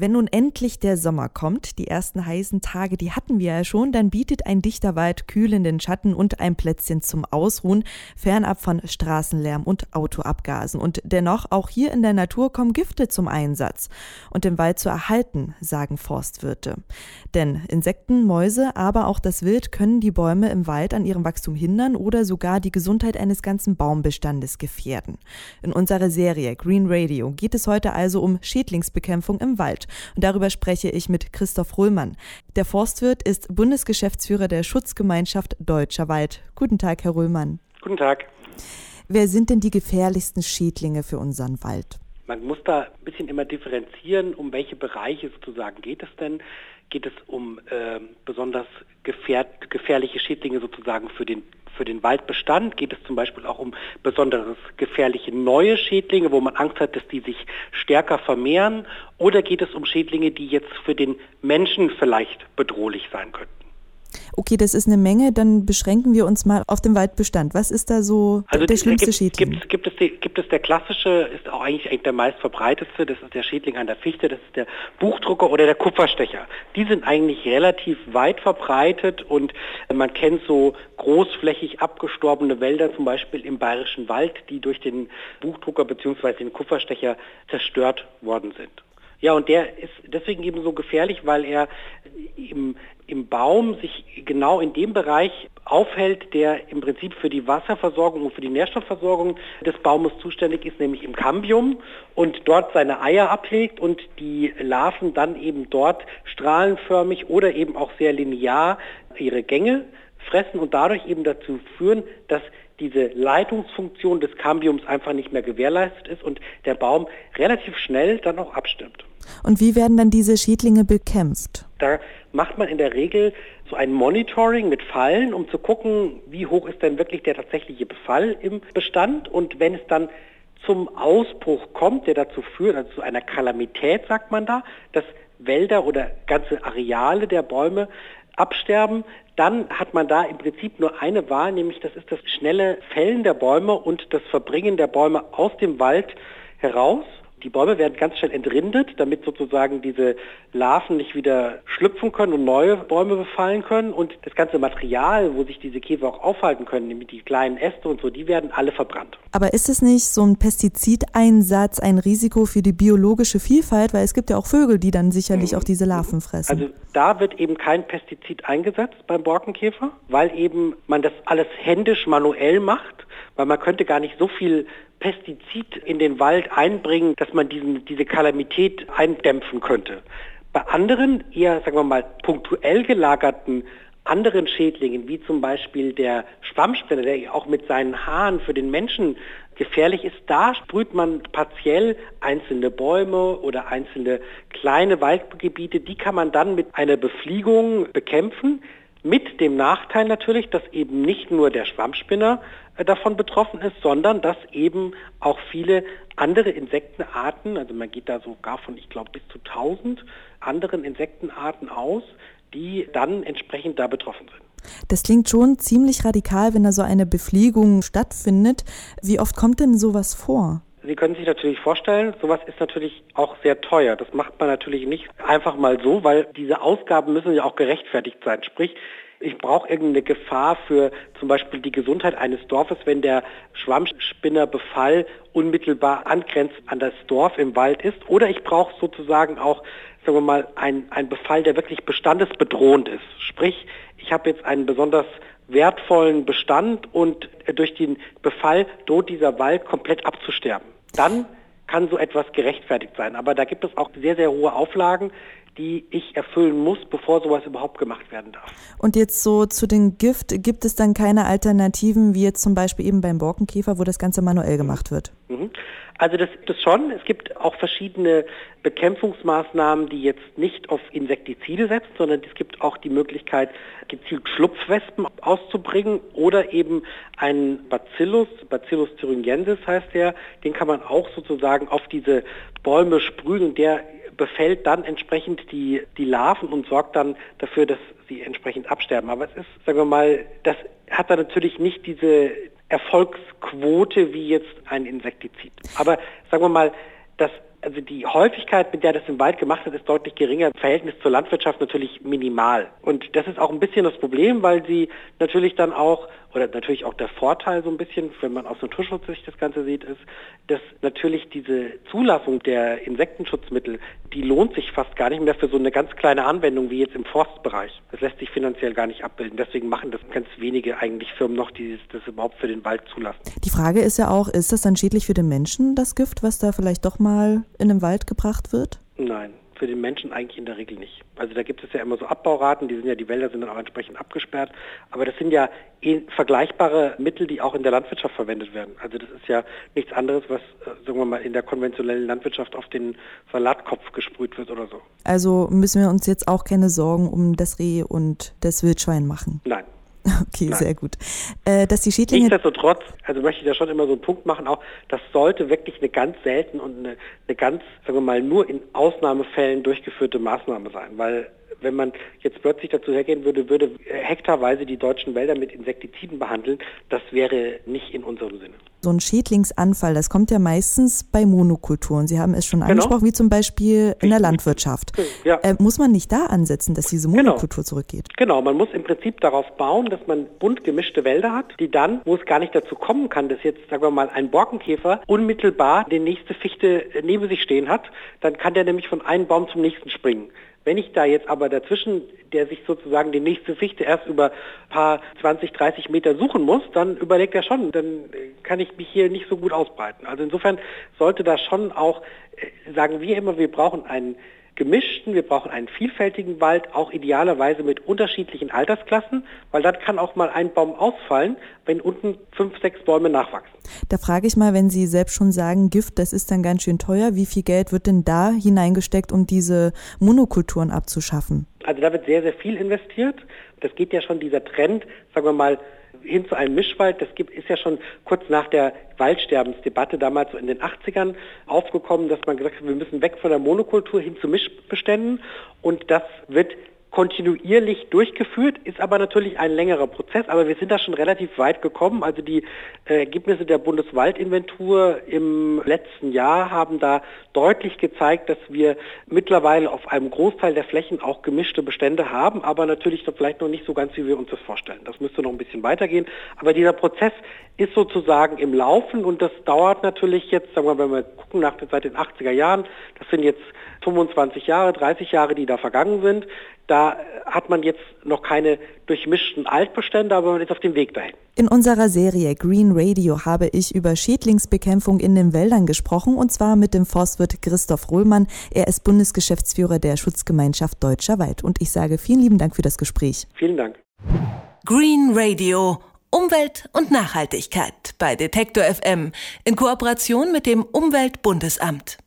Wenn nun endlich der Sommer kommt, die ersten heißen Tage, die hatten wir ja schon, dann bietet ein dichter Wald kühlenden Schatten und ein Plätzchen zum Ausruhen, fernab von Straßenlärm und Autoabgasen. Und dennoch, auch hier in der Natur kommen Gifte zum Einsatz. Und den Wald zu erhalten, sagen Forstwirte. Denn Insekten, Mäuse, aber auch das Wild können die Bäume im Wald an ihrem Wachstum hindern oder sogar die Gesundheit eines ganzen Baumbestandes gefährden. In unserer Serie Green Radio geht es heute also um Schädlingsbekämpfung im Wald. Und darüber spreche ich mit Christoph Ruhlmann. Der Forstwirt ist Bundesgeschäftsführer der Schutzgemeinschaft Deutscher Wald. Guten Tag, Herr Ruhlmann. Guten Tag. Wer sind denn die gefährlichsten Schädlinge für unseren Wald? Man muss da ein bisschen immer differenzieren, um welche Bereiche sozusagen geht es denn. Geht es um äh, besonders gefährliche Schädlinge sozusagen für den für den Waldbestand geht es zum Beispiel auch um besonders gefährliche neue Schädlinge, wo man Angst hat, dass die sich stärker vermehren. Oder geht es um Schädlinge, die jetzt für den Menschen vielleicht bedrohlich sein könnten? Okay, das ist eine Menge, dann beschränken wir uns mal auf den Waldbestand. Was ist da so also der schlimmste gibt, Schädling? Gibt, gibt, es die, gibt es der klassische, ist auch eigentlich, eigentlich der meist verbreitetste, das ist der Schädling an der Fichte, das ist der Buchdrucker oder der Kupferstecher. Die sind eigentlich relativ weit verbreitet und man kennt so großflächig abgestorbene Wälder, zum Beispiel im Bayerischen Wald, die durch den Buchdrucker bzw. den Kupferstecher zerstört worden sind. Ja, und der ist deswegen eben so gefährlich, weil er im, im Baum sich genau in dem Bereich aufhält, der im Prinzip für die Wasserversorgung und für die Nährstoffversorgung des Baumes zuständig ist, nämlich im Cambium und dort seine Eier ablegt und die Larven dann eben dort strahlenförmig oder eben auch sehr linear ihre Gänge fressen und dadurch eben dazu führen, dass diese Leitungsfunktion des Cambiums einfach nicht mehr gewährleistet ist und der Baum relativ schnell dann auch abstimmt. Und wie werden dann diese Schädlinge bekämpft? Da macht man in der Regel so ein Monitoring mit Fallen, um zu gucken, wie hoch ist denn wirklich der tatsächliche Befall im Bestand. Und wenn es dann zum Ausbruch kommt, der dazu führt, also zu einer Kalamität, sagt man da, dass Wälder oder ganze Areale der Bäume absterben, dann hat man da im Prinzip nur eine Wahl, nämlich das ist das schnelle Fällen der Bäume und das Verbringen der Bäume aus dem Wald heraus. Die Bäume werden ganz schnell entrindet, damit sozusagen diese Larven nicht wieder schlüpfen können und neue Bäume befallen können. Und das ganze Material, wo sich diese Käfer auch aufhalten können, nämlich die kleinen Äste und so, die werden alle verbrannt. Aber ist es nicht so ein Pestizideinsatz ein Risiko für die biologische Vielfalt? Weil es gibt ja auch Vögel, die dann sicherlich mhm. auch diese Larven fressen. Also da wird eben kein Pestizid eingesetzt beim Borkenkäfer, weil eben man das alles händisch manuell macht, weil man könnte gar nicht so viel Pestizid in den Wald einbringen, dass man diesen, diese Kalamität eindämpfen könnte. Bei anderen, eher, sagen wir mal, punktuell gelagerten anderen Schädlingen, wie zum Beispiel der Schwammspinner, der auch mit seinen Haaren für den Menschen gefährlich ist, da sprüht man partiell einzelne Bäume oder einzelne kleine Waldgebiete, die kann man dann mit einer Befliegung bekämpfen. Mit dem Nachteil natürlich, dass eben nicht nur der Schwammspinner äh, davon betroffen ist, sondern dass eben auch viele andere Insektenarten, also man geht da sogar von, ich glaube, bis zu 1000 anderen Insektenarten aus, die dann entsprechend da betroffen sind. Das klingt schon ziemlich radikal, wenn da so eine Befliegung stattfindet. Wie oft kommt denn sowas vor? Sie können sich natürlich vorstellen, sowas ist natürlich auch sehr teuer. Das macht man natürlich nicht einfach mal so, weil diese Ausgaben müssen ja auch gerechtfertigt sein. Sprich, ich brauche irgendeine Gefahr für zum Beispiel die Gesundheit eines Dorfes, wenn der Schwammspinnerbefall unmittelbar angrenzt an das Dorf im Wald ist. Oder ich brauche sozusagen auch, sagen wir mal, einen Befall, der wirklich bestandesbedrohend ist. Sprich, ich habe jetzt einen besonders wertvollen Bestand und durch den Befall droht dieser Wald komplett abzusterben. Dann kann so etwas gerechtfertigt sein. Aber da gibt es auch sehr, sehr hohe Auflagen, die ich erfüllen muss, bevor sowas überhaupt gemacht werden darf. Und jetzt so zu den Gift, gibt es dann keine Alternativen, wie jetzt zum Beispiel eben beim Borkenkäfer, wo das Ganze manuell gemacht wird? Mhm. Also das gibt es schon. Es gibt auch verschiedene Bekämpfungsmaßnahmen, die jetzt nicht auf Insektizide setzen, sondern es gibt auch die Möglichkeit, gezielt Schlupfwespen auszubringen oder eben einen Bacillus, Bacillus thuringiensis heißt der, den kann man auch sozusagen auf diese Bäume sprühen und der befällt dann entsprechend die, die Larven und sorgt dann dafür, dass sie entsprechend absterben. Aber es ist, sagen wir mal, das hat dann natürlich nicht diese Erfolgsquote wie jetzt ein Insektizid. Aber sagen wir mal, das also die Häufigkeit, mit der das im Wald gemacht wird, ist deutlich geringer. Im Verhältnis zur Landwirtschaft natürlich minimal. Und das ist auch ein bisschen das Problem, weil sie natürlich dann auch, oder natürlich auch der Vorteil so ein bisschen, wenn man aus Naturschutzsicht das Ganze sieht, ist, dass natürlich diese Zulassung der Insektenschutzmittel, die lohnt sich fast gar nicht mehr für so eine ganz kleine Anwendung wie jetzt im Forstbereich. Das lässt sich finanziell gar nicht abbilden. Deswegen machen das ganz wenige eigentlich Firmen noch, die das überhaupt für den Wald zulassen. Die Frage ist ja auch, ist das dann schädlich für den Menschen, das Gift, was da vielleicht doch mal in den Wald gebracht wird? Nein, für den Menschen eigentlich in der Regel nicht. Also da gibt es ja immer so Abbauraten, die sind ja, die Wälder sind dann auch entsprechend abgesperrt. Aber das sind ja vergleichbare Mittel, die auch in der Landwirtschaft verwendet werden. Also das ist ja nichts anderes, was, äh, sagen wir mal, in der konventionellen Landwirtschaft auf den Salatkopf gesprüht wird oder so. Also müssen wir uns jetzt auch keine Sorgen um das Reh und das Wildschwein machen? Nein. Okay, Nein. sehr gut. Äh, dass die Schädlinge Nichtsdestotrotz, also möchte ich da schon immer so einen Punkt machen, auch das sollte wirklich eine ganz selten und eine, eine ganz, sagen wir mal, nur in Ausnahmefällen durchgeführte Maßnahme sein, weil wenn man jetzt plötzlich dazu hergehen würde, würde hektarweise die deutschen Wälder mit Insektiziden behandeln, das wäre nicht in unserem Sinne. So ein Schädlingsanfall, das kommt ja meistens bei Monokulturen. Sie haben es schon genau. angesprochen, wie zum Beispiel in der Landwirtschaft. Ja. Äh, muss man nicht da ansetzen, dass diese genau. Monokultur genau. zurückgeht? Genau, man muss im Prinzip darauf bauen, dass man bunt gemischte Wälder hat, die dann, wo es gar nicht dazu kommen kann, dass jetzt, sagen wir mal, ein Borkenkäfer unmittelbar die nächste Fichte neben sich stehen hat, dann kann der nämlich von einem Baum zum nächsten springen. Wenn ich da jetzt aber dazwischen, der sich sozusagen die nächste Fichte erst über ein paar 20, 30 Meter suchen muss, dann überlegt er schon, dann kann ich mich hier nicht so gut ausbreiten. Also insofern sollte da schon auch, äh, sagen wir immer, wir brauchen einen gemischten, wir brauchen einen vielfältigen Wald, auch idealerweise mit unterschiedlichen Altersklassen, weil dann kann auch mal ein Baum ausfallen, wenn unten fünf, sechs Bäume nachwachsen. Da frage ich mal, wenn Sie selbst schon sagen, Gift, das ist dann ganz schön teuer, wie viel Geld wird denn da hineingesteckt, um diese Monokulturen abzuschaffen? Also da wird sehr, sehr viel investiert. Das geht ja schon dieser Trend, sagen wir mal, hin zu einem Mischwald. Das gibt, ist ja schon kurz nach der Waldsterbensdebatte damals so in den 80ern aufgekommen, dass man gesagt hat, wir müssen weg von der Monokultur hin zu Mischbeständen. Und das wird kontinuierlich durchgeführt, ist aber natürlich ein längerer Prozess, aber wir sind da schon relativ weit gekommen. Also die äh, Ergebnisse der Bundeswaldinventur im letzten Jahr haben da deutlich gezeigt, dass wir mittlerweile auf einem Großteil der Flächen auch gemischte Bestände haben, aber natürlich vielleicht noch nicht so ganz, wie wir uns das vorstellen. Das müsste noch ein bisschen weitergehen. Aber dieser Prozess ist sozusagen im Laufen und das dauert natürlich jetzt, sagen wir, wenn wir gucken nach seit den 80er Jahren, das sind jetzt 25 Jahre, 30 Jahre, die da vergangen sind. Da hat man jetzt noch keine durchmischten Altbestände, aber man ist auf dem Weg dahin. In unserer Serie Green Radio habe ich über Schädlingsbekämpfung in den Wäldern gesprochen und zwar mit dem Forstwirt Christoph Rohlmann. Er ist Bundesgeschäftsführer der Schutzgemeinschaft Deutscher Wald und ich sage vielen lieben Dank für das Gespräch. Vielen Dank. Green Radio Umwelt und Nachhaltigkeit bei Detektor FM in Kooperation mit dem Umweltbundesamt.